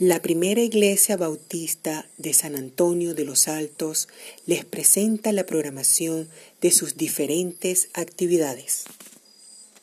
La primera iglesia bautista de San Antonio de los Altos les presenta la programación de sus diferentes actividades.